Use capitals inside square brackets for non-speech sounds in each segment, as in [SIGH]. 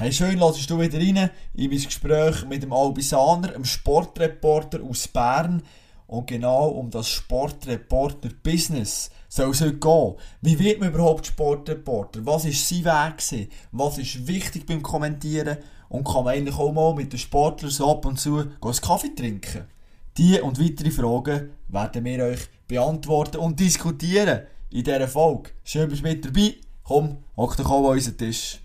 Hey, schön, lassest du wieder rein in mein Gespräch mit dem Albisaner, einem Sportreporter aus Bern. Und genau um das Sportreporter-Business soll es heute gehen. Wie wird man überhaupt Sportreporter? Was war sein Weg? Was ist wichtig beim Kommentieren? Und kann man eigentlich auch mal mit den Sportlern so ab und zu einen Kaffee trinken? Diese und weitere Fragen werden wir euch beantworten und diskutieren in dieser Folge. Schön, bist du mit dabei. Komm, hock dich auch an unseren Tisch.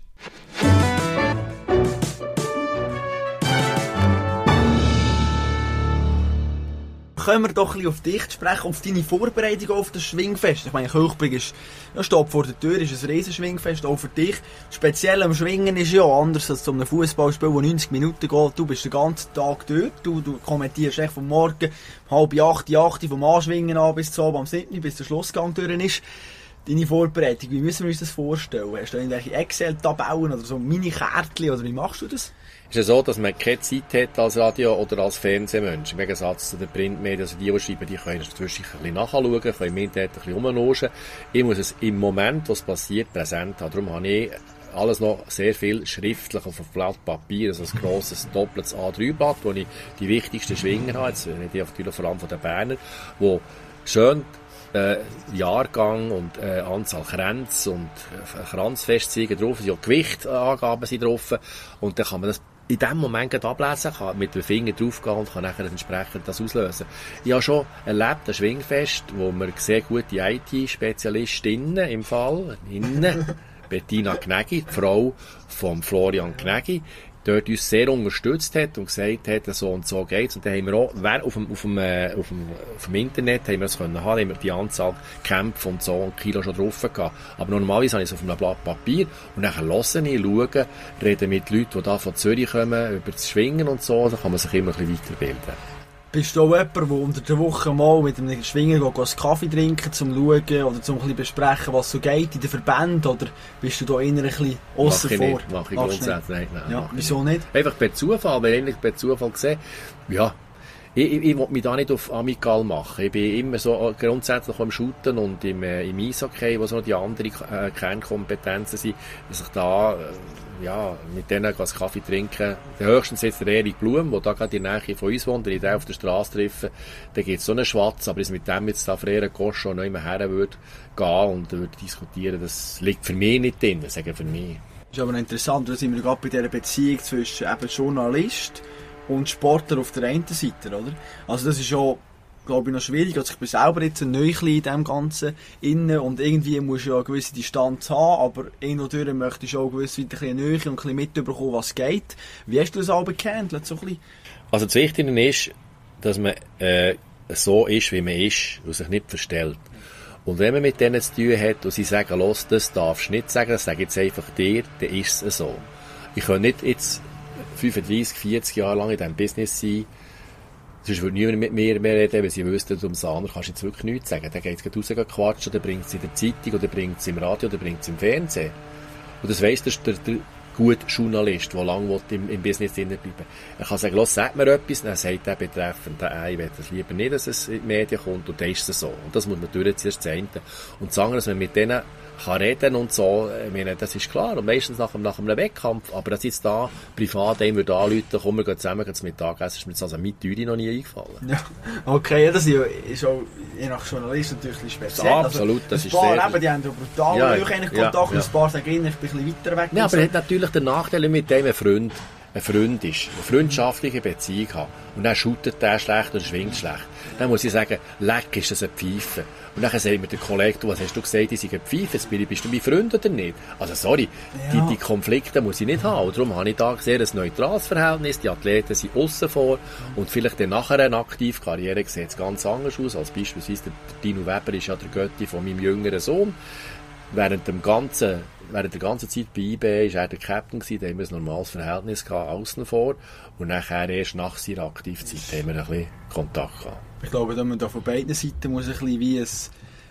Kommen wir doch ein auf dich zu sprechen, auf deine Vorbereitung auf das Schwingfest. Ich meine, Kirchberg ist, ja, steht vor der Tür, ist ein Riesenschwingfest, auch für dich. Speziell am Schwingen ist ja anders als zu einem Fußballspiel, das 90 Minuten geht. Du bist den ganzen Tag dort, du, du kommentierst echt vom Morgen, halb acht, acht, vom Anschwingen an bis zu am 7, bis der Schlussgang durch ist. Deine Vorbereitung, wie müssen wir uns das vorstellen? Hast du irgendwelche Excel-Tabellen oder so Mini-Kärtchen oder wie machst du das? Ist es so, dass man keine Zeit hat als Radio- oder als Fernsehmensch. Im Gegensatz zu den Printmedien, also die, die schreiben, die können natürlich ein bisschen nachschauen, können im Internet ein bisschen rumloschen. Ich muss es im Moment, was passiert, präsent haben. Darum habe ich alles noch sehr viel schriftlich auf einem Blatt Papier, also ein grosses [LAUGHS] doppeltes A3-Blatt, wo ich die wichtigsten Schwinger habe, jetzt nicht natürlich vor allem von den Berner, wo schön äh, Jahrgang und äh, Anzahl Kränze und äh, Kranzfestzeichen drauf, ja Gewichtangaben sind drauf und dann kann man das in dem Moment ablesen kann, mit dem Finger draufgehen und kann nachher entsprechend das auslösen. Ich habe schon erlebt, ein Schwingfest, wo wir sehr gute IT-Spezialistinnen im Fall, innen, [LAUGHS] Bettina Gnägi, die Frau von Florian Gnägi, dort uns sehr unterstützt hat und gesagt hat, so und so geht's. Und dann haben wir auch, wer auf dem, auf dem, äh, auf dem, auf dem Internet haben wir es können haben, haben wir die Anzahl Kämpfe und so und Kilo schon drauf gehabt. Aber normalerweise habe ich es auf einem Blatt Papier und dann höre ich, schaue, rede mit Leuten, die da von Zürich kommen, über das Schwingen und so, da kann man sich immer ein bisschen weiterbilden. Bist du auch jemand, der unter der Woche mal mit einem Schwinger geht, einen Kaffee trinken, zum schauen oder zum ein besprechen, was so geht in den Verbänden? Oder bist du da eher ein bisschen aussen vor? Nicht, mach ich grundsätzlich nicht. Nein, ja, wieso nicht? Einfach per Zufall, weil ich per Zufall gesehen ja, ich, ich, ich will mich da nicht auf Amical machen. Ich bin immer so äh, grundsätzlich am Shooten und im, äh, im Eishockey, wo so die anderen äh, Kernkompetenzen sind, dass ich da äh, ja, mit denen einen Kaffee trinken. Höchstens jetzt der Erik Blum, der da gerade in der Nähe von uns wohnt, wenn auf der Straße treffe, da gibt es so einen Schwatz, aber ich mit dem jetzt da Frere Koscho noch immer her würde gehen und würde diskutieren, das liegt für mich nicht drin, sagen für mich. Das ist aber interessant, da sind wir gerade bei dieser Beziehung zwischen eben Journalist und Sportler auf der einen Seite, oder? Also das ist schon glaube ich, noch schwierig. Also ich bin selber jetzt ein Neuchli in dem Ganzen innen und irgendwie musst du ja eine gewisse Distanz haben, aber irgendwo durch möchtest du auch gewiss wieder ein bisschen und ein bisschen mitbekommen, was geht. Wie hast du das auch gehandelt? So also das Wichtige ist, dass man äh, so ist, wie man ist und sich nicht verstellt. Und wenn man mit denen zu tun hat und sie sagen, los, das darfst du nicht sagen, das sage ich jetzt einfach dir, dann ist es so. Ich kann nicht jetzt 35, 40 Jahre lang in diesem Business sein Sonst würde niemand mit mir mehr reden, wenn sie wüssten, um Saner kannst du jetzt wirklich nichts sagen. Dann geht es raus quatschen, dann bringt es in der Zeitung, oder bringt es im Radio, oder bringt es im Fernsehen. Und das weiss der, der, der gute Journalist, der lange im, im Business drin bleiben Er kann sagen, los, sag mir etwas, dann sagt der betreffend, äh, ich will das lieber nicht, dass es in die Medien kommt, und dann ist es so. Und das muss man durchziehen, das Zehnte. Und sagen, dass man mit denen kann reden und so, ich meine, das ist klar. Und meistens nach, nach einem Wettkampf. Aber dass jetzt da privat einem würde anrufen, komm, wir gehen zusammen zum Mittagessen, ist mir das also mit Teuer noch nie eingefallen. Ja, okay, das ist auch je nach Journalist natürlich speziell. Ja, absolut, also, das ist paar sehr... Eben, die haben ja brutal ja, eigentlich Kontakt, ja, ja. ein paar sagen, ich bin ein bisschen weiter weg. Ja, aber er hat natürlich den Nachteil mit dem Freund, ein Freund ist, eine freundschaftliche Beziehung hat und dann shootet der schlecht oder schwingt schlecht, dann muss ich sagen, leck ist das eine Pfeife. Und dann sagt mir der Kollege, du, was hast du gesagt, ich sei eine Pfeife, bist du mein Freund oder nicht? Also sorry, ja. die, die Konflikte muss ich nicht haben. Und darum habe ich da sehr ein neutrales Verhältnis, die Athleten sind außen vor und vielleicht dann nachher eine aktive Karriere sieht es ganz anders aus, als beispielsweise der Dino Weber ist ja der Götti von meinem jüngeren Sohn. Während dem ganzen während der ganzen Zeit bei eBay war er der Captain, gewesen, da haben ein normales Verhältnis gehabt, außen vor. Und nachher, erst nach seiner Aktivzeit, haben wir ein bisschen Kontakt gehabt. Ich glaube, dass man da von beiden Seiten muss ein bisschen wie ein,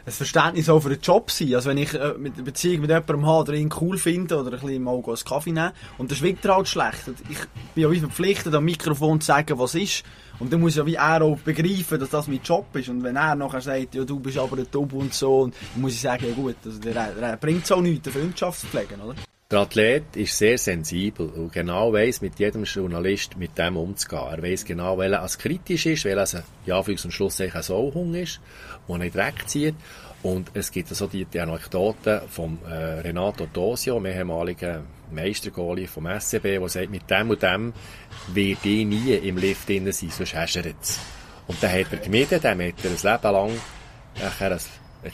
ein Verständnis auch für den Job sein. Also wenn ich äh, mit einer Beziehung mit jemandem habe, der ihn cool finde oder ein bisschen mal einen Kaffee nehmen und der schwingt er halt schlecht. Ich bin ja wie verpflichtet, am Mikrofon zu sagen, was ist. Und dann muss ja wie er auch begreifen, dass das mein Job ist. Und wenn er nachher sagt, ja, du bist aber ein Tub und so, dann muss ich sagen, ja gut, also der, der bringt so nichts, eine Freundschaft zu pflegen, oder? Der Athlet ist sehr sensibel und genau weiss mit jedem Journalist mit dem umzugehen. Er weiss genau, welcher als kritisch ist, welcher als, ja, und Schluss ein Sauhung ist, der nicht wegzieht. Und es gibt so die, die Anekdote von äh, Renato Tosio, dem ehemaligen Meistergoalie vom SCB, der sagt, mit dem und dem wird ich nie im Lift drin sein, sonst häschert es. Und dann hat er gemieden, dann hat er ein Leben lang ein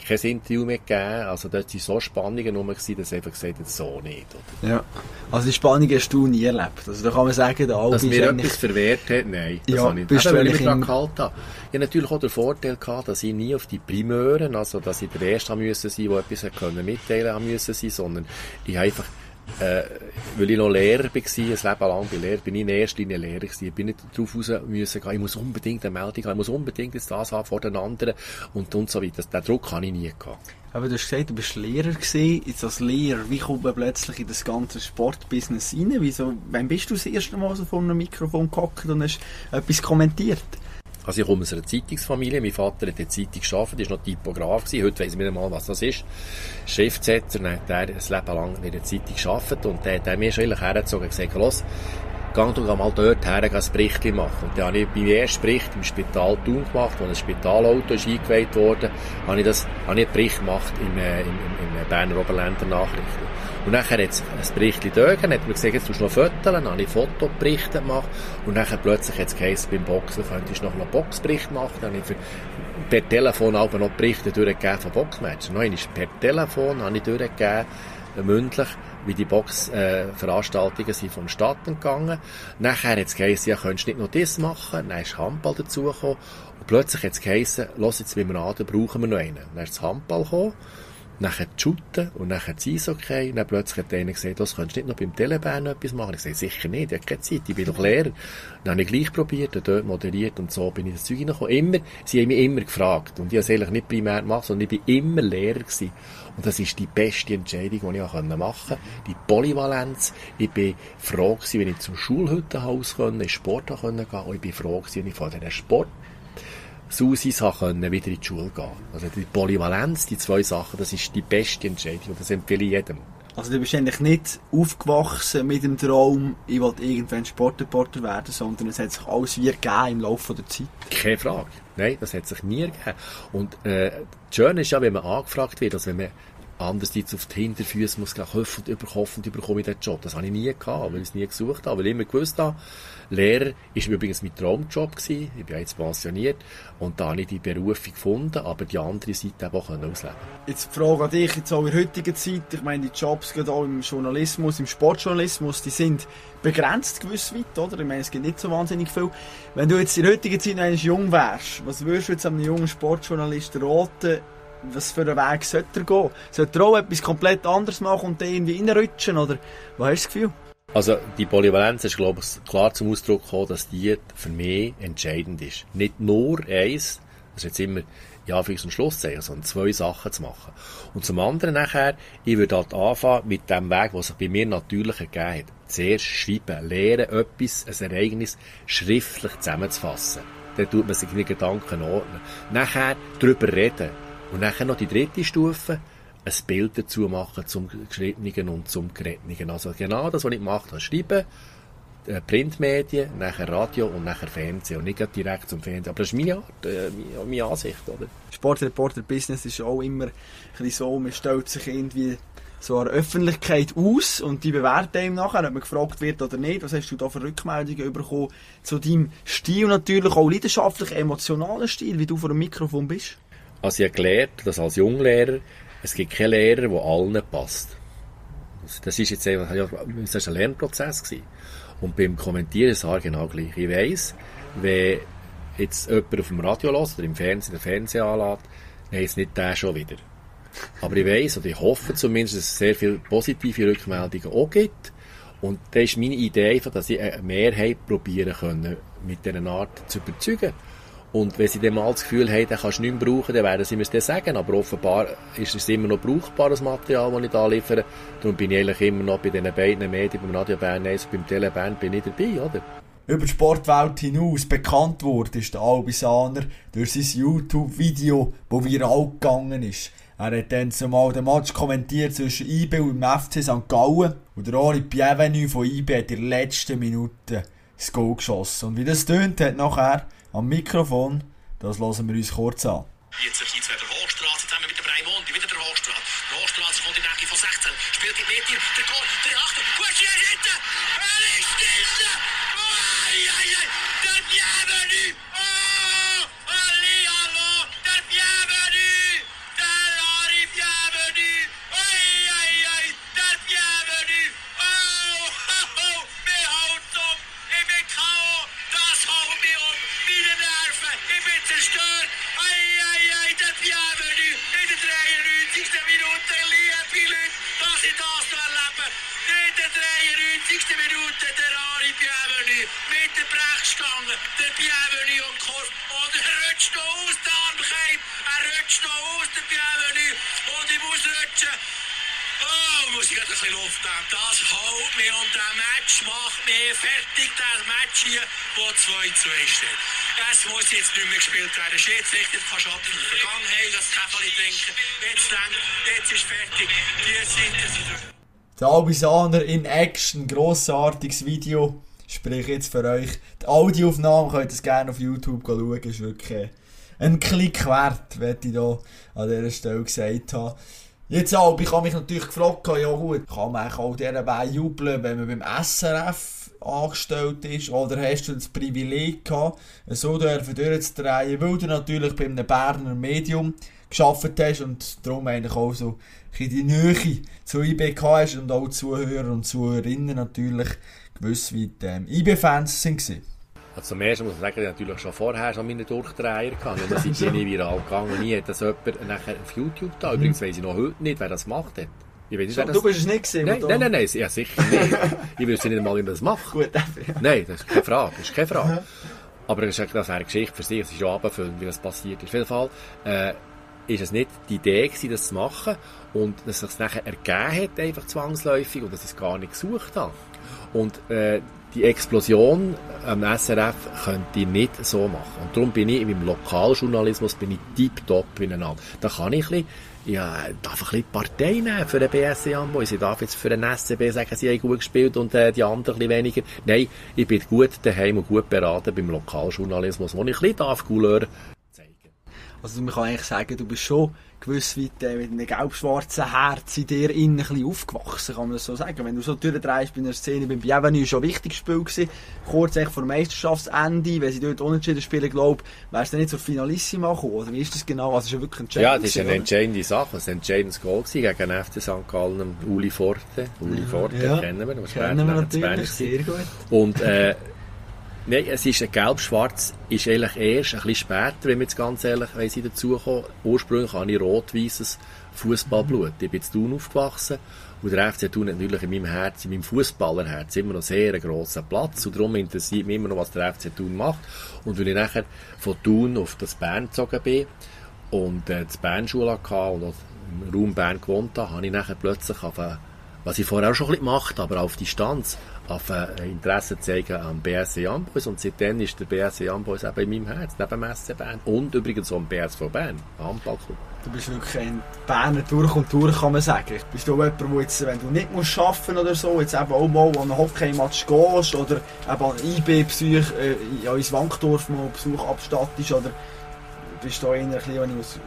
kein Interview mehr gegeben. Also dort waren so Spannungen rum, dass er einfach gesagt hat, so nicht. Oder? Ja. Also die Spannung hast du nie erlebt. Also da kann man sagen, der Albi Dass mir etwas verwehrt hat, nein. Das ja, habe ich nicht. Ich gehalten habe. Ich habe natürlich auch den Vorteil gehabt, dass ich nie auf die Primeuren, also dass ich der Erste sein, der etwas mitteilen sein, sondern ich habe einfach äh, weil ich noch Lehrer war, ein Leben lang bei Lehrer, bin ich in erster Linie Lehrer gewesen. Ich bin nicht darauf raus müssen gehen, ich muss unbedingt eine Meldung haben, ich muss unbedingt jetzt das haben vor den anderen und, und so weiter. Den Druck habe ich nie gehabt. Aber du hast gesagt, du bist Lehrer gewesen. Jetzt als Lehrer, wie kommt man plötzlich in das ganze Sportbusiness rein? Wieso, wann bist du das erste Mal so vor einem Mikrofon gehockt und hast etwas kommentiert? Also ich komme aus einer Zeitungsfamilie. Mein Vater hat in der Zeitung gearbeitet, ist noch Typograf gewesen. Heute weiss ich nicht mal, was das ist. Schriftsetzer, dann hat er ein Leben lang in der Zeitung gearbeitet und dann hat mir schon hergezogen und gesagt, los, geh du mal dort her, ein Bericht machen. Und dann habe ich beim ersten Bericht im Spital Thun gemacht, wo ein Spitalauto ist eingeweiht wurde, habe ich, das, habe ich einen Bericht gemacht im, äh, im, im, im Berner Oberländer Nachrichten. Und nachher hat es ein Bericht gegeben, hat mir gesagt, jetzt tust du noch Fotos, dann habe ich Fotoberichte gemacht und nachher plötzlich hat es geheißen, beim Boxen könntest du noch einen Boxbericht machen, dann habe ich für, per Telefon auch noch Berichte durchgegeben von Boxmatchen. Noch per Telefon habe ich durchgegeben, mündlich, wie die Boxveranstaltungen äh, sind vonstatten gegangen. Nachher hat es geheißen, ja, könntest nicht noch das machen. Dann ist Handball dazugekommen. Und plötzlich hat es geheißen, los jetzt, wie wir an, brauchen wir noch einen. Dann ist das Handball gekommen nachher die Shooten und nachher das Eishockey. Und dann plötzlich hat einer gesagt, das könntest du nicht noch beim Telebahn etwas machen? Ich sagte, sicher nicht, ich habe keine Zeit, ich bin doch Lehrer. Dann habe ich gleich probiert, dort moderiert und so bin ich das Zeug hineingekommen. Immer, sie haben mich immer gefragt. Und ich habe es eigentlich nicht primär gemacht, sondern ich bin immer Lehrer gewesen. Und das ist die beste Entscheidung, die ich machen konnte. Die Polyvalenz. Ich bin froh gewesen, wenn ich zum Schulhüttenhaus konnte, in Sport gehen konnte. Und ich bin froh gewesen, wenn ich von diesen Sport Susis können wieder in die Schule gehen. Also die Polyvalenz, die zwei Sachen, das ist die beste Entscheidung und das empfehle ich jedem. Also du bist eigentlich nicht aufgewachsen mit dem Traum, ich wollte irgendwann Sportreporter werden, sondern es hat sich alles wie gegeben im Laufe der Zeit. Keine Frage. Nein, das hat sich nie gegeben. Und äh, das Schöne ist ja, wenn man angefragt wird, also wenn man andererseits auf die Hinterfüße muss gleich hoffen und überhoffen, bekomme ich den Job. Das habe ich nie gehabt, weil ich es nie gesucht habe, weil ich immer gewusst habe, Lehrer ist übrigens mein Traumjob gewesen. Ich bin jetzt pensioniert und da habe ich die Berufung gefunden, aber die andere Seite eben auch ausleben Jetzt die Frage an dich, jetzt auch in der heutigen Zeit, ich meine, die Jobs gerade auch im Journalismus, im Sportjournalismus, die sind begrenzt gewiss weit, oder? Ich meine, es gibt nicht so wahnsinnig viel. Wenn du jetzt in der heutigen Zeit noch jung wärst, was würdest du jetzt einem jungen Sportjournalist raten, was für einen Weg sollte er gehen? Sollte er auch etwas komplett anderes machen und dann irgendwie reinrutschen, oder was hast du das Gefühl? Also die Polyvalenz ist, glaube ich, klar zum Ausdruck gekommen, dass die für mich entscheidend ist. Nicht nur eins, das ist jetzt immer ja, für und Schlusszeichen, sondern zwei Sachen zu machen. Und zum anderen nachher, ich würde halt anfangen mit dem Weg, was sich bei mir natürlich ergeben hat. Zuerst schreiben, lernen, etwas, ein Ereignis schriftlich zusammenzufassen. Dann tut man sich die Gedanken ordnen. Nachher darüber reden. Und nachher noch die dritte Stufe, ein Bild dazu machen zum Geschriebenen und zum Geredenen. Also genau das, was ich gemacht habe. Schreiben, äh, Printmedien, nachher Radio und nachher Fernsehen und nicht direkt zum Fernsehen. Aber das ist meine, Art, äh, meine Ansicht. Oder? Sportreporter-Business ist auch immer ein so, man stellt sich irgendwie so eine Öffentlichkeit aus und die bewerten ihm nachher, ob man gefragt wird oder nicht. Was hast du da für Rückmeldungen bekommen zu deinem Stil natürlich, auch leidenschaftlich, emotionalen Stil, wie du vor dem Mikrofon bist? Also ich habe gelernt, dass als Junglehrer es gibt keinen Lehrer, der allen passt. Das ist jetzt einfach, das ist ein Lernprozess gewesen. Und beim Kommentieren ist es genau gleich. Ich weiss, wenn jetzt jemand auf dem Radio lässt oder im Fernsehen den Fernseher anlässt, dann ist nicht der schon wieder. Aber ich weiss, oder ich hoffe zumindest, dass es sehr viele positive Rückmeldungen auch gibt. Und da ist meine Idee dass ich eine Mehrheit probieren können, mit dieser Art zu überzeugen. Und wenn sie dann mal das Gefühl haben, dann kannst du nicht mehr brauchen, dann werden sie mir das sagen. Aber offenbar ist es immer noch brauchbares Material, das ich da liefere. Darum bin ich eigentlich immer noch bei diesen beiden Medien, beim Radio Bern 1 und beim Telebern, bin ich dabei, oder? Über die Sportwelt hinaus bekannt wurde ist der Albisaner durch sein YouTube-Video, das viral gegangen ist. Er hat dann zumal den Match kommentiert zwischen IB und dem FC St. Gallen. Und der Ori Bienvenu von IB hat in der letzten Minute das Goal geschossen. Und wie das tönt, hat nachher am Mikrofon, das hören wir uns kurz an. Jetzt jetzt wieder Hochstraße zusammen mit dem Raimondi, wieder der Hochstraße. Hochstraße kommt in die Nähe von 16, spielt die Mitte, der Goal, der Achter, gut, hier hinten, er ist hinten! Oh, ai, ai, ai, der Bienvenu! Brechstange, der Bienvenu und Korb, und er rutscht noch aus, der Armkeim, er rutscht noch aus, der Bienvenu, und ich muss rutschen. Oh, muss ich gerade ein bisschen Luft nehmen. Das haut mich und der Match macht mich fertig. Das Match hier, wo 2-2 steht. Es muss jetzt nicht mehr gespielt werden. Schiedsrichter kann schon in der Vergangenheit das Käferli trinken. Jetzt denkt, jetzt ist fertig. Die sind es. Der Albisaner in Action, grossartiges Video. Sprich jetzt für euch. Die Audioaufnahme könnt ihr gerne auf YouTube schauen. Ist wirklich ein Klick wert, werde ich hier an dieser Stelle gesagt haben. Jetzt Albi, ich habe mich natürlich gefragt, ja gut, kann man auch dieser Wein jubeln, wenn man beim SRF angestellt ist? Oder hast du das Privileg gehabt, so dürfen durchzudrehen, weil du natürlich bei einem Berner Medium geschafft hast und darum eigentlich auch so die Nähe zu IBK hast und auch Zuhörer und Zuhörerinnen natürlich die ähm, IB-Fans waren. Also zum ersten muss man sagen, natürlich schon vorher schon meine Durchdreher gehabt. Und sind die [LAUGHS] nie viral gegangen. Nie hat das jemand nachher auf YouTube da. Übrigens weiss ich noch heute nicht, wer das gemacht hat. Ich weiß nicht, wer das... Du bist es nicht gesehen, Nein, nein, nein, nein, ja, sicher nicht. [LAUGHS] ich wüsste nicht mal, wie man das macht. Gut, dafür. ja. Nein, das ist keine Frage, das ist keine Frage. Aber das ist eine Geschichte für sich, es ist ja abendfüllend, wie das passiert ist. Auf jeden Fall äh, ist es nicht die Idee gewesen, das zu machen und dass es sich nachher ergeben hat, einfach zwangsläufig, und dass ich es gar nicht gesucht habe. Und äh, die Explosion am SRF könnt ihr nicht so machen. Und darum bin ich in meinem Lokaljournalismus bin ich tiptop beieinander. Da kann ich ein bisschen, ja, darf ein bisschen Partei nehmen für den BSC Amboys. Ich darf jetzt für den SCB sagen, sie haben gut gespielt und äh, die anderen ein bisschen weniger. Nein, ich bin gut daheim und gut beraten beim Lokaljournalismus, wo ich ein bisschen darf Couleur. Also man kann eigentlich sagen, du bist schon gewiss weit äh, mit einem gelb-schwarzen Herz in dir innen ein bisschen aufgewachsen, kann man das so sagen. Wenn du so durchdrehst bei einer Szene beim Bienvenue, schon ein wichtiges Spiel gewesen, kurz echt vor dem Meisterschaftsende, wenn sie dort unentschieden spielen, glaube wärst du nicht zur Finalissima gekommen, oder wie ist das genau? Also, es ist ja wirklich entscheidend. Ja, das ist eine entscheidende Sache. Es war ein entscheidendes Goal gewesen gegen den FC St. Gallen, Uli Forte. Uli Forte, Ja. kennen wir. Kennen wir natürlich, sehr gut. Und äh, nein, es ist ein gelb-schwarz, ist eigentlich erst ein bisschen später, wenn wir jetzt ganz ehrlich wenn sie dazukommen. Ursprünglich habe ich rot-weißes Fußballblut. Ich bin in Thun aufgewachsen und der FC Thun hat natürlich in meinem Herz, in meinem Fußballerherz immer noch sehr einen grossen Platz und darum interessiert mich immer noch, was der FC Thun macht. Und weil ich nachher von Thun auf das Bern gezogen bin und äh, die Bernschule hatte und im Raum Bern gewohnt habe, habe ich nachher plötzlich auf eine was ich vorher auch schon ein bisschen gemacht habe, aber auf Distanz, auf ein Interesse zeigen am BSC Amboys. Und seitdem ist der BSC Amboys eben in meinem Herz, neben dem SC Bern. Und übrigens auch am BSV Bern, ein Handballclub. Du bist wirklich ein Berner durch und durch, kann man sagen. Bist du jemand, der jetzt, wenn du nicht musst arbeiten oder so, jetzt eben auch mal an einen Hockey-Match gehst oder eben an IB-Besuch, äh, ja, ins Wankdorf mal Besuch abstattest oder bist du da eher ein bisschen, wenn ich muss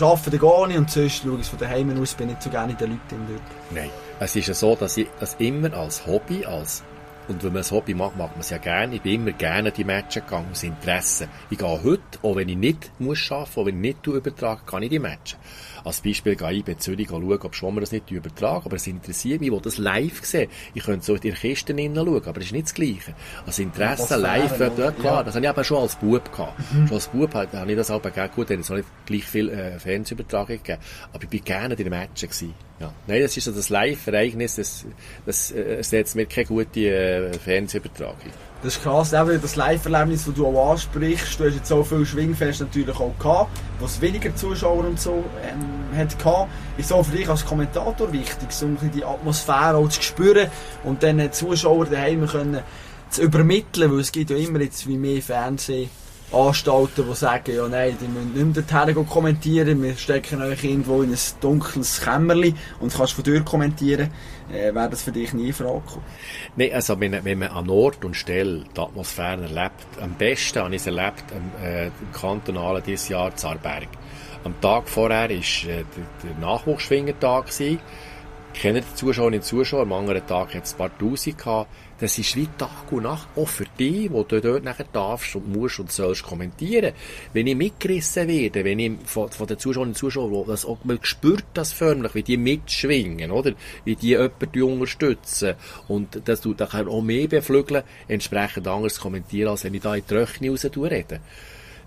arbeiten, dann gehe ich und sonst schaue ich es von daheim aus, bin nicht so gerne in den Leuten dort. Nein. Es ist ja so, dass ich das immer als Hobby, als und wenn man ein Hobby macht, macht man es ja gerne. Ich bin immer gerne die Matches gegangen, aus Interesse. Ich gehe heute, auch wenn ich nicht muss arbeiten, auch wenn ich nicht übertragen kann ich die Matches. Als Beispiel gehe ich bei Zürich schauen, ob wir das nicht übertragen, aber es interessiert mich, ich will das live sehen. Ich könnte so in die Kisten hineinschauen, aber das ist nicht das Gleiche. Als Interesse Atmosphäre live, noch, ja, klar, ja. das habe ich aber schon als Bub gehabt. Schon als Bub habe habe ich das aber gerne gut, es noch nicht gleich viel äh, Fernsehübertragung gegeben, aber ich bin gerne in den Matches gewesen. Ja. Nein, das ist so das Live-Ereignis, das, das äh, ersetzt mir keine gute äh, Fernsehübertragung. Das ist krass, eben das Live-Erlebnis, das du auch ansprichst. Du hast jetzt so viel Schwingfest natürlich auch gehabt, was weniger Zuschauer und so ähm, hat gehabt. Ist so für dich als Kommentator wichtig, so ein bisschen die Atmosphäre auch zu spüren und dann den Zuschauer daheim können zu übermitteln, weil es gibt ja immer jetzt wie mehr Fernseh Anstalten, die sagen, ja nein, die müssen nicht mehr dorthin kommentieren, wir stecken euch irgendwo in ein dunkles Kämmerchen und kannst von dort kommentieren, äh, wäre das für dich nie in Frage gekommen? Nein, also wenn, wenn man an Ort und Stelle die Atmosphäre erlebt, am besten habe ich es erlebt im, äh, im kantonalen dieses Jahr Zarberg. Am Tag vorher war äh, der, Nachwuchsschwingertag. Kennen die Zuschauerinnen und Zuschauer, am anderen Tag hat es ein paar Tausend gehabt. Das ist wie Tag und Nacht, auch für dich, wo du dort nachher darfst und musst und sollst kommentieren. Wenn ich mitgerissen werde, wenn ich von, von den Zuschauerinnen und Zuschauern, das auch, man spürt das förmlich, wie die mitschwingen, oder? Wie die jemanden unterstützen. Und das tut dann auch mehr beflügeln, entsprechend anders kommentieren, als wenn ich da in die Röchne raus rede.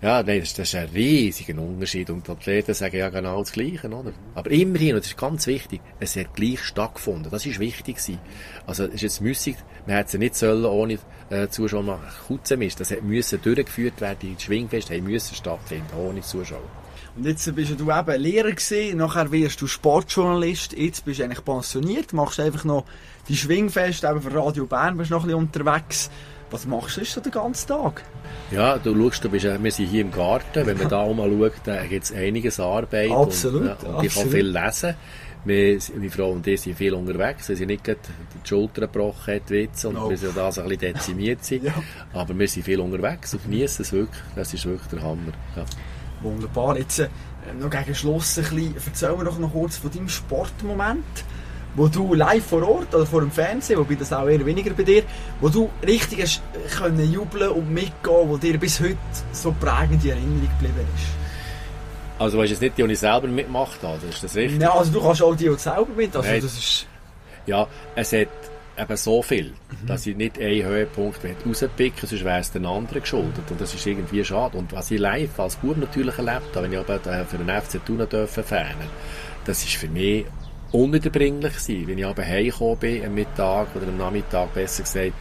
Ja, nein, das, das ist ein riesiger Unterschied. Und die Athleten sagen ja genau das Gleiche, oder? Aber immerhin, und das ist ganz wichtig, es hat gleich stattgefunden. Das ist wichtig gewesen. Also, es ist jetzt müssig, man hätte es nicht sollen, ohne äh, Zuschauer machen. Kutzenmist, das müssen durchgeführt werden, die Schwingfeste haben müssen stattfinden, ohne Zuschauer. Und jetzt bist du eben Lehrer gewesen, nachher wirst du Sportjournalist, jetzt bist du eigentlich pensioniert, machst einfach noch die Schwingfeste, eben für Radio Bern bist du noch ein bisschen unterwegs. Was machst du so den ganzen Tag? Ja, du schaust, du bist, wir sind hier im Garten. Wenn man da mal schaut, da gibt es einiges Arbeit. Absolut. Und, ja, und ich kann viel lesen. Wir, meine Frau und ich sind viel unterwegs. Wir sind nicht gerade die Schulter gebrochen, die Witze, und no. wir sind da so ein bisschen dezimiert [LAUGHS] sind. ja. Aber wir sind viel unterwegs und genießen es wirklich. Das ist wirklich der Hammer. Ja. Wunderbar. Jetzt äh, noch gegen Schluss ein bisschen, erzähl mir doch noch kurz von deinem Sportmoment wo du live vor Ort oder vor dem Fernsehen, wobei das auch eher weniger bei dir, wo du richtig hast können jubeln und mitgehen, wo dir bis heute so prägend in Erinnerung geblieben ist? Also weißt du jetzt nicht die, die ich selber mitgemacht habe, ist das richtig? Ja, also du kannst auch die, die selber mit, also Nein. das ist... Ja, es hat eben so viel, mhm. dass ich nicht einen Höhepunkt rauspicken sonst wäre es den anderen geschuldet. Und das ist irgendwie schade. Und was ich live als Bub natürlich erlebt habe, wenn ich aber für den FC Thun dürfen fahren, das ist für mich ununterbringlich sein. Wenn ich aber heimgekommen bin, am Mittag oder am Nachmittag, besser gesagt,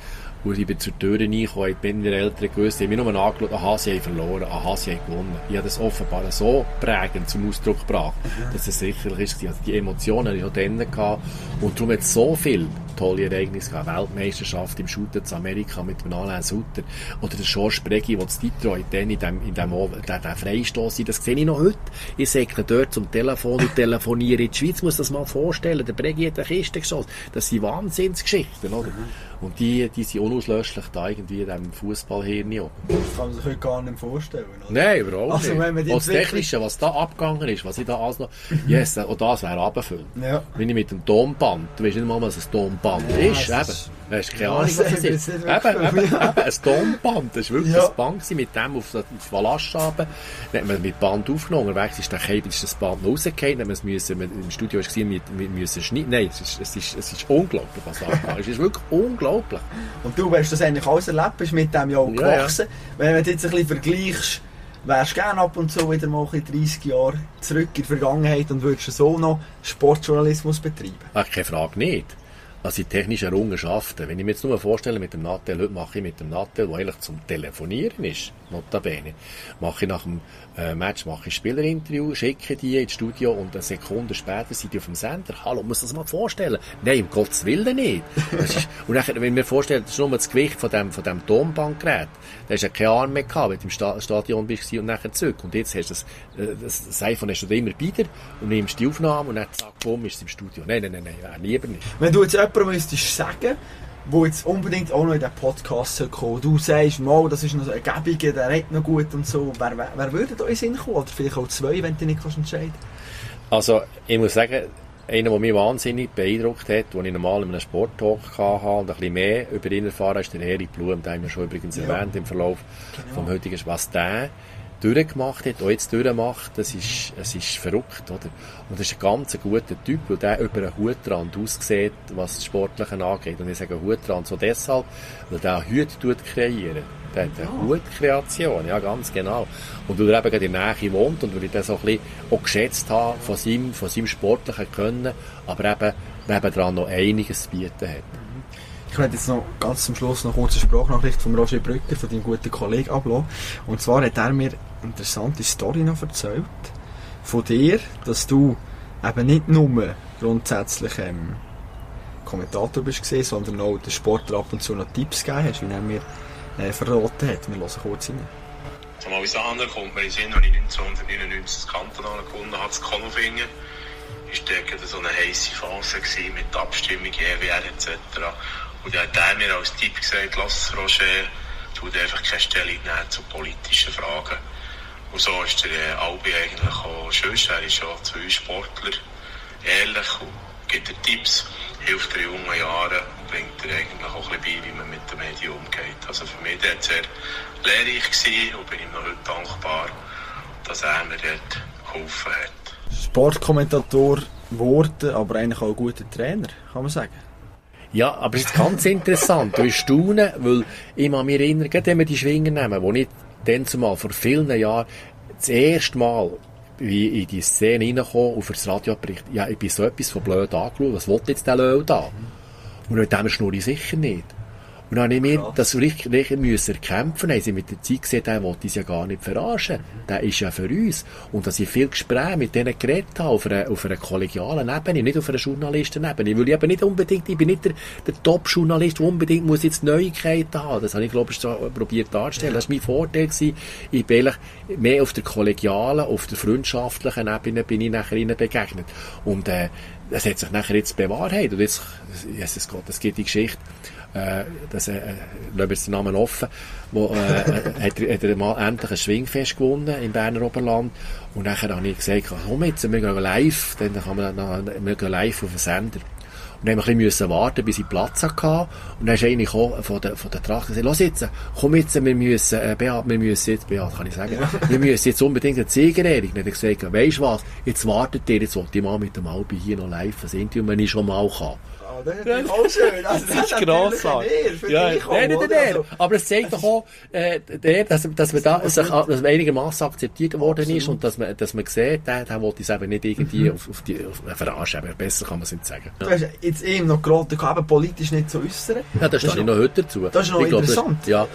wo ich bin zur Tür reingekommen, bin meine Eltern gewusst, ich habe mir nur angeschaut, aha, sie haben verloren, aha, sie haben gewonnen. Ich habe das offenbar so prägend zum Ausdruck gebracht, mhm. dass es sicherlich ist. Also die Emotionen hatte ich auch dann gehabt. Und darum hat so viel tolle Ereignisse gehabt. Weltmeisterschaft im Shooter zu Amerika mit dem Alain Sutter. Oder der George Breggi, der zu Detroit dann in dem, in dem, der, der Freistoß, das sehe ich noch heute. Ich segne dort zum Telefon und telefoniere in die Schweiz, muss das mal vorstellen. Der Breggi hat eine Kiste geschossen. Das sind Wahnsinnsgeschichten, oder? Und die, die sind unauslöschlich da irgendwie in diesem Fußballhirn. Das kann man sich heute gar nicht vorstellen, oder? Nein, überhaupt also, nicht. Wenn das Technische, was da abgegangen ist, was ich da alles noch... yes, auch das wäre abgefüllt. Ja. Wenn ich mit dem Tonband, du weißt nicht mal, was ein Tonband ja, ist, eben. Du hast keine Ahnung, was das ist. Eben, eben, eben, ein Tonband. Das war wirklich ja. ein Band mit dem auf das Ballast runter. Dann hat man mit Band aufgenommen. Unterwegs ist, der Kabel, ist das Band rausgefallen. Dann müssen wir im Studio war, wir, wir müssen schneiden. Nein, es ist, es ist, es ist unglaublich, was da Es ist wirklich unglaublich. Und du hast das eigentlich alles erlebt, bist mit dem Jahr gewachsen. Ja, ja. Wenn du jetzt ein bisschen vergleichst, wärst du gerne ab und zu wieder mal 30 Jahre zurück in die Vergangenheit und würdest so noch Sportjournalismus betreiben? Ach, keine Frage nicht also die technischen Errungenschaften. Wenn ich mir jetzt nur vorstelle mit dem Nattel, heute mache ich mit dem Nattel, der eigentlich zum Telefonieren ist, notabene, mache ich nach dem äh, Match mache ich Spielerinterview, schicke die ins Studio und eine Sekunde später sind die auf dem Sender. Hallo, muss das mal vorstellen? Nein, um Gottes Willen nicht. Ist, und dann, wenn ich mir vorstelle, das ist nur das Gewicht von dem, von dem Tonbandgerät, da hast du ja keine Arme mehr gehabt, wenn du im Sta Stadion bist und nachher zurück. Und jetzt hast du das, äh, das, das iPhone hast du immer wieder und nimmst die Aufnahme und dann zack, bumm, ist es im Studio. Nein, nein, nein, nein, lieber nicht. Wenn du jetzt jemandem müsstest sagen, wo jetzt unbedingt auch noch in den Podcast kommen Du sagst, mal, das ist noch so ein Gäbiger, der redet noch gut und so. Wer, wer, wer würde da in Sinn kommen? Oder vielleicht auch zwei, wenn du nicht kannst entscheiden Also, ich muss sagen, einer, der mich wahnsinnig beeindruckt hat, den ich normal in einem Sporttalk hatte und ein bisschen mehr über ihn erfahren ist der Erik Blum, den haben wir schon übrigens ja. erwähnt im Verlauf genau. vom heutigen, was der durchgemacht hat, auch jetzt durchmacht, das ist, es ist verrückt, oder? Und das ist ein ganz guter Typ, weil der über einen Hutrand aussieht, was das Sportliche angeht. Und ich sage Hutrand so deshalb, weil der Hut tut kreieren. Der hat eine ja. Hutkreation, ja, ganz genau. Und weil er eben in der Nähe wohnt und weil ich das so ein bisschen auch geschätzt habe von seinem, von seinem sportlichen Können, aber eben, nebendran noch einiges zu bieten hat. Ich werde jetzt noch ganz zum Schluss noch kurz eine Sprachnachricht von Roger Brücker, von deinem guten Kollegen, ablassen. Und zwar hat er mir eine interessante Story noch erzählt. Von dir, dass du eben nicht nur grundsätzlich ähm, Kommentator bist gewesen, sondern auch den Sportler ab und zu noch Tipps gegeben hast, wie er mir äh, verraten hat. Wir hören kurz rein. Zum Alexander kommt mir in Sinn, als ich 1999 das Kantonale gewonnen habe, das Konofingen. Ist dort so eine heisse Phase mit Abstimmung, EWR etc. Und dann hat er mir als Tipp gesagt, lass Roger, tu einfach keine Stellung zu politischen Fragen. Und so ist der äh, Albi eigentlich auch schön. Er ist ja zwei Sportler, ehrlich und gibt dir Tipps, hilft dir in jungen Jahren und bringt dir eigentlich auch ein bisschen bei, wie man mit den Medien umgeht. Also für mich war er sehr lehrreich gewesen und bin ihm noch heute dankbar, dass er mir dort geholfen hat. Sportkommentator geworden, aber eigentlich auch ein guter Trainer, kann man sagen. Ja, aber es ist ganz interessant. Du staunen, weil ich mich erinnern, gerade wenn wir die Schwinger nehmen, wo ich dann zumal vor vielen Jahren das erste Mal wie in die Szene reingekommen und für das Radio berichtet, ja, ich bin so etwas von blöd angeschaut, was will jetzt der Löw da? Und mit dem schnurre ich sicher nicht. Und dann habe ich mir Krass. das richtig, müssen erkämpfen. Haben sie mit der Zeit gesehen, der wollte uns ja gar nicht verarschen. Der ist ja für uns. Und dass ich viel Gespräche mit denen geredet habe, auf einer, auf einer kollegialen Ebene, nicht auf einer Journalistenebene. Weil ich eben nicht unbedingt, ich bin nicht der, der Top-Journalist, der unbedingt muss jetzt Neuigkeiten haben. Das habe ich, glaube ich, so probiert darzustellen. Das war mein Vorteil gewesen. Ich bin mehr auf der kollegialen, auf der freundschaftlichen Ebene bin ich nachher ihnen begegnet. Und, äh, das hat sich nachher jetzt bewahrheitet. Und jetzt, Jesus Gott, das geht die Geschichte äh, das, äh, lassen wir den Namen offen, wo, äh, hat, er, hat er mal endlich ein Schwingfest gewonnen im Berner Oberland und nachher habe ich gesagt, komm jetzt, wir gehen live, dann kann man, dann, wir gehen live auf den Sender. Und dann haben wir ein bisschen warten, bis ich Platz hatte. Und dann ist einer von der, von der Tracht gesagt, los jetzt, komm jetzt, wir müssen, äh, Beat, wir müssen jetzt, Beat, kann ich sagen, wir müssen jetzt unbedingt eine Siegerehrung. Dann hat er gesagt, weisst was, jetzt wartet ihr, jetzt wollte ich mal mit dem Albi hier noch live ein Interview, wenn ich schon mal kann das ist auch schön. Also, das, ist grossartig. Ja, nein, nicht der. Aber es zeigt doch auch, äh, der, dass, dass man da, sich, dass man einigermaßen akzeptiert worden Absolut. ist und dass man, dass man sieht, der, der wollte es eben nicht irgendwie mhm. auf, auf die, auf, verarschen. Besser kann man es nicht sagen. Du hast jetzt eben noch geraten, eben politisch nicht zu äußern. Ja, da stehe ich noch heute dazu. Das ist noch ich interessant. Glaub,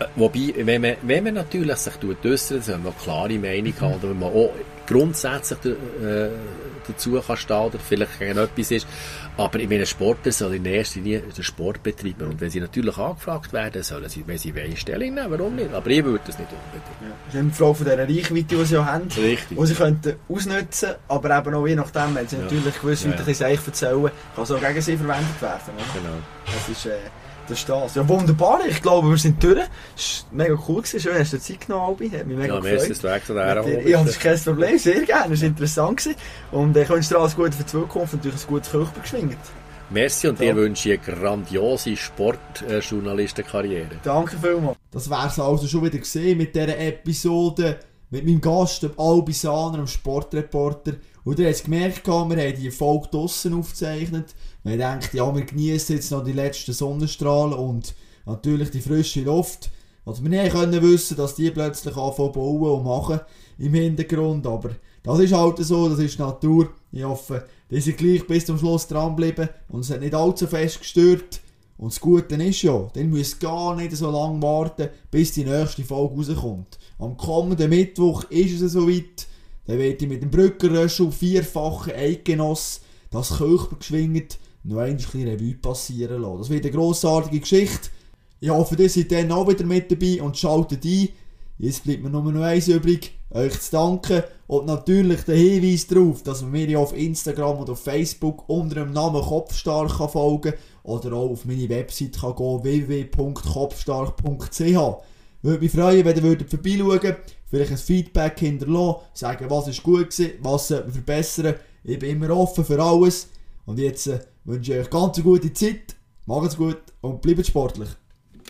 ja. Äh, wobei, wenn man, wenn man natürlich sich äußert, soll man eine klare Meinung haben, wenn man auch grundsätzlich äh, dazu kann stehen oder vielleicht gegen etwas ist. Aber in meinen Sportler soll in erster Linie der Sport betreiben. Und wenn sie natürlich angefragt werden, sollen sie, wenn sie wollen, Stellung nehmen. Warum nicht? Aber ich würde das nicht unbedingt. Ja. Das ist eine Frage von dieser Reichweite, die sie auch haben. Richtig. Die sie könnten ausnutzen aber eben auch je nachdem, wenn sie ja. natürlich gewisse ja. Leute ja. erzählen, kann es auch gegen sie verwendet werden. Oder? Genau. Das ist... Äh, das ist das. Ja, wunderbar. Ich glaube, wir sind durch. Es war mega cool. Gewesen. Schön, hast du Zeit genommen, Albi. Hat mich mega ja, gefreut. Ja, Weg zu der Ja, das ist kein Problem. Sehr gerne. Es war interessant. Gewesen. Und ich wünsche dir alles Gute für die Zukunft und natürlich ein gutes Köchber geschwingt. Merci und dir wünsche ich eine grandiose Sportjournalistenkarriere. Danke vielmals. Das wäre es also schon wieder gesehen mit dieser Episode mit meinem Gast, dem Albi Sahner, dem Sportreporter. Und ihr habt es gemerkt, wir haben die Folge draussen aufgezeichnet. Man denkt, ja, wir genießen jetzt noch die letzten Sonnenstrahlen und natürlich die frische Luft. Also wir nicht können wissen, dass die plötzlich anfangen bauen und machen im Hintergrund, aber das ist halt so, das ist Natur. Ich hoffe, dass sie gleich bis zum Schluss dranbleiben und es hat nicht allzu fest gestört. Und das Gute ist ja, dann müsst ihr gar nicht so lange warten, bis die nächste Folge rauskommt. Am kommenden Mittwoch ist es soweit. Dann werde ich mit dem Brückenröschel vierfachen Eidgenoss das Köchber geschwingt noch ein bisschen Revue passieren lassen. Das wird eine grossartige Geschichte. Ich hoffe, ihr seid dann auch wieder mit dabei und schaltet ein. Jetzt bleibt mir nur noch eins übrig, euch zu danken und natürlich der Hinweis darauf, dass man mir auf Instagram oder auf Facebook unter dem Namen Kopfstark folgen kann oder auch auf meine Website kann gehen www.kopfstark.ch. Würde mich freuen, wenn ihr würdet vorbeischauen vielleicht ein Feedback hinterlassen, sagen, was ist gut gewesen, was sollte man verbessern. Ich bin immer offen für alles und jetzt äh, wünsche ich euch ganz eine gute Zeit, macht's gut und bleibt sportlich.